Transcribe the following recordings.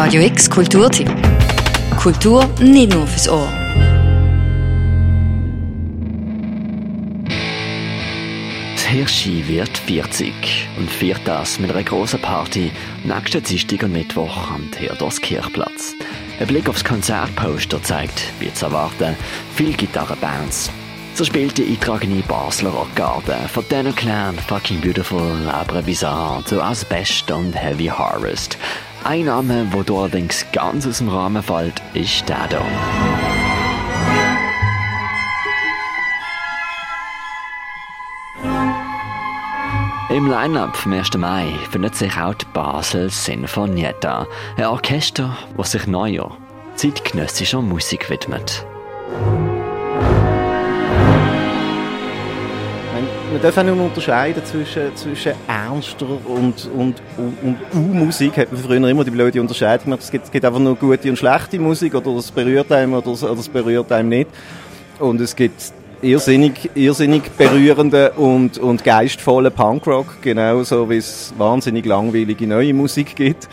Radio X Kulturtipp. Kultur nicht nur fürs Ohr. Das Hirschi wird 40 und feiert das mit einer grossen Party nächsten Dienstag und Mittwoch am Theodors Kirchplatz. Ein Blick aufs Konzertposter zeigt, wie zu erwarten, viele Gitarrenbands. So spielt die eintragende Basler Rockgarde von Daniel Clan, Fucking Beautiful, Abre Bizarre zu Asbest und Heavy Harvest. Ein Name, der allerdings ganz aus dem Rahmen fällt, ist der hier. Im Line-Up vom 1. Mai findet sich auch die Basel Sinfonietta, ein Orchester, das sich neuer, zeitgenössischer Musik widmet. Man darf auch nicht unterscheiden zwischen, zwischen ernster und, und, und, U-Musik. Hat man früher immer die blöde Unterscheidung gemacht. Es gibt, gibt einfach nur gute und schlechte Musik oder es berührt einem oder es, oder es berührt einem nicht. Und es gibt irrsinnig, irrsinnig berührende und, und geistvolle Punkrock, genauso wie es wahnsinnig langweilige neue Musik gibt.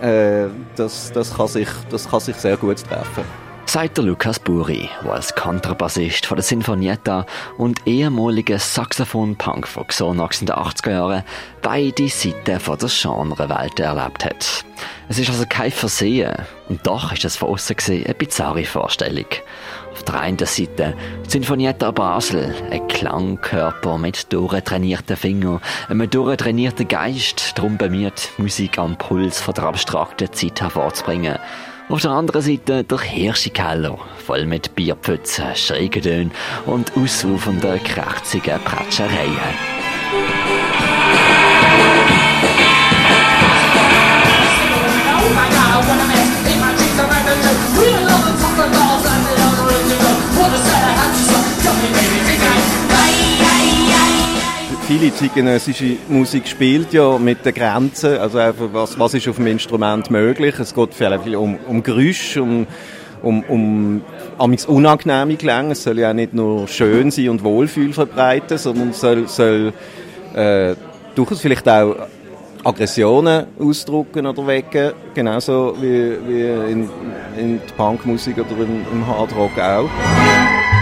Äh, das, das, kann sich, das kann sich sehr gut treffen sagt der Lukas Buri, der als Kontrabassist von der Sinfonietta und ehemaliger Saxophon-Punk von Xonox in den 80er Jahren beide Seiten von der Genrewelt erlebt hat. Es ist also kein Versehen und doch ist es von außen gesehen eine bizarre Vorstellung. Auf der einen Seite Sinfonietta Basel, ein Klangkörper mit durchtrainierten Fingern, einem durchtrainierten Geist, darum bemüht, Musik am Puls von der abstrakten Zeit hervorzubringen. Auf der anderen Seite der Hirschikeller, voll mit Bierpfützen, schrägen und ausrufenden, krächzigen Pratschereien. Viele zeitgenössische Musik spielt ja mit den Grenzen, also was, was ist auf dem Instrument möglich. Es geht viel um, um Geräusch, um, um, um amigs unangenehme Klänge. Es soll ja nicht nur schön sein und Wohlfühl verbreiten, sondern soll, soll äh, durchaus vielleicht auch Aggressionen ausdrucken oder wecken, genauso wie, wie in, in der Punkmusik oder im Hardrock auch.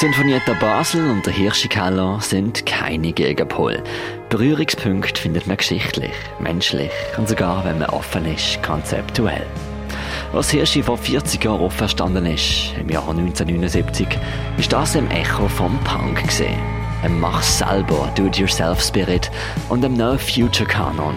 Sinfonietta Basel und der Hirschikeller sind keine Gegenpol. Berührungspunkte findet man geschichtlich, menschlich und sogar, wenn man offen ist, konzeptuell. Was Hirschi vor 40 Jahren auferstanden ist, im Jahr 1979, ist das im Echo vom Punk gesehen. Ein Mach selber, Do-it-yourself-Spirit und einem No Future Kanon.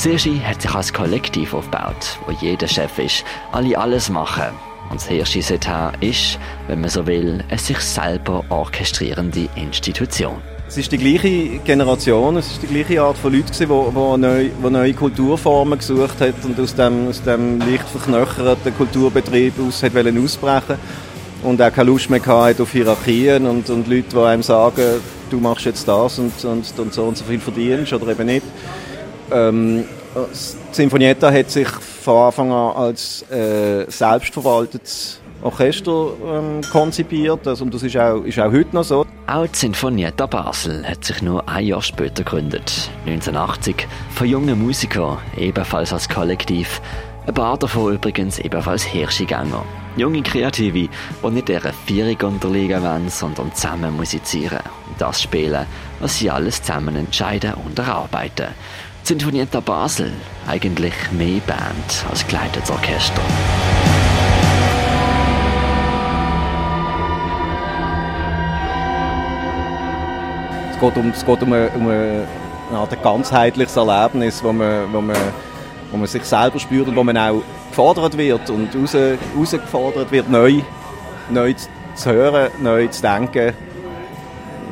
Hirschi hat sich als Kollektiv aufgebaut, wo jeder Chef ist, alle alles machen und das Hirschi Setar ist, wenn man so will, eine sich selber orchestrierende Institution. Es ist die gleiche Generation, es ist die gleiche Art von Leuten, die, neue, neue Kulturformen gesucht hat und aus dem, aus dem leicht verknöcherten Kulturbetrieb aus hat ausbrechen und auch keine Lust mehr hat auf Hierarchien und, und Leute, die einem sagen, du machst jetzt das und, und, und so und so viel verdienst oder eben nicht. Ähm, Sinfonietta hat sich von Anfang an als äh, selbstverwaltetes Orchester ähm, konzipiert also, und das ist auch, ist auch heute noch so. Auch die Sinfonietta Basel hat sich nur ein Jahr später gegründet, 1980, von jungen Musikern, ebenfalls als Kollektiv. Ein paar davon übrigens ebenfalls Hirschigänger. Junge Kreative, die nicht ihrer Vierung unterliegen wollen, sondern zusammen musizieren und das spielen, was sie alles zusammen entscheiden und erarbeiten. Sinfonietta Basel, eigentlich mehr Band als geleitetes Orchester. Es geht um, es geht um, eine, um eine, ein ganzheitliches Erlebnis, wo man, wo, man, wo man sich selber spürt und wo man auch gefordert wird und raus, herausgefordert wird, neu, neu zu hören, neu zu denken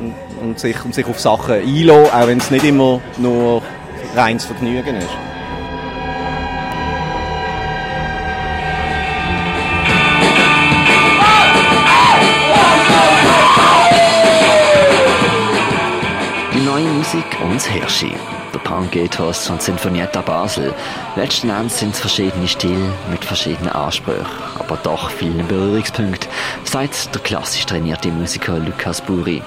und, und, sich, und sich auf Sachen einlassen, auch wenn es nicht immer nur reines Vergnügen ist. Neue Musik uns Hirschi. Der Punk-Ethos und Sinfonietta Basel. Letzten Endes sind es verschiedene Stile mit verschiedenen Ansprüchen, aber doch vielen Berührungspunkten, sagt der klassisch trainierte Musiker Lukas Buri.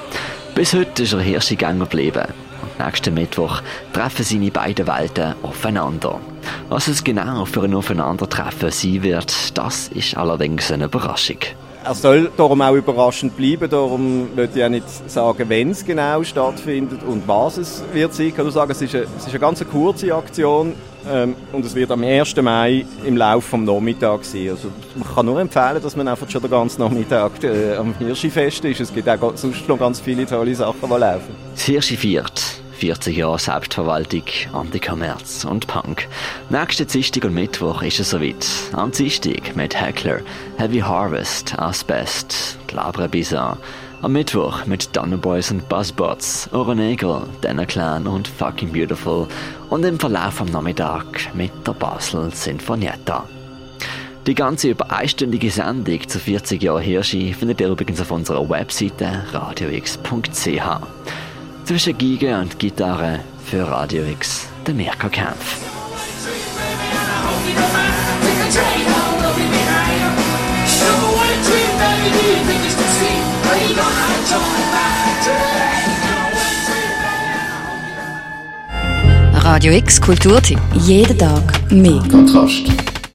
Bis heute ist er Hirschi-Gänger geblieben Nächsten Mittwoch treffen seine beiden Welten aufeinander. Was es genau für ein Aufeinandertreffen sein wird, das ist allerdings eine Überraschung. Er soll darum auch überraschend bleiben, darum würde ich auch nicht sagen, wenn es genau stattfindet und was es wird sein. Ich kann nur sagen, es ist eine, es ist eine ganz kurze Aktion ähm, und es wird am 1. Mai im Laufe des Nachmittags sein. Also man kann nur empfehlen, dass man einfach schon den ganzen Nachmittag äh, am Hirschi-Fest ist. Es gibt auch sonst noch ganz viele tolle Sachen, die laufen. Das Hirschi viert. 40 Jahre Selbstverwaltung, Anti-Kommerz und Punk. Nächsten Dienstag und Mittwoch ist es soweit. Am Dienstag mit Heckler, Heavy Harvest, Asbest, Glabre Bizarre. Am Mittwoch mit Boys und Buzzbots, Oronegel, Denner Clan und Fucking Beautiful. Und im Verlauf am Nachmittag mit der Basel Sinfonietta. Die ganze über einstündige Sendung zu 40 Jahren Hirschi findet ihr übrigens auf unserer Webseite radiox.ch. Zwischen Giga und Gitarre für Radio X, der Mirko Kempf. Radio X Kulturtipp. Jeden Tag mehr. Kontrast.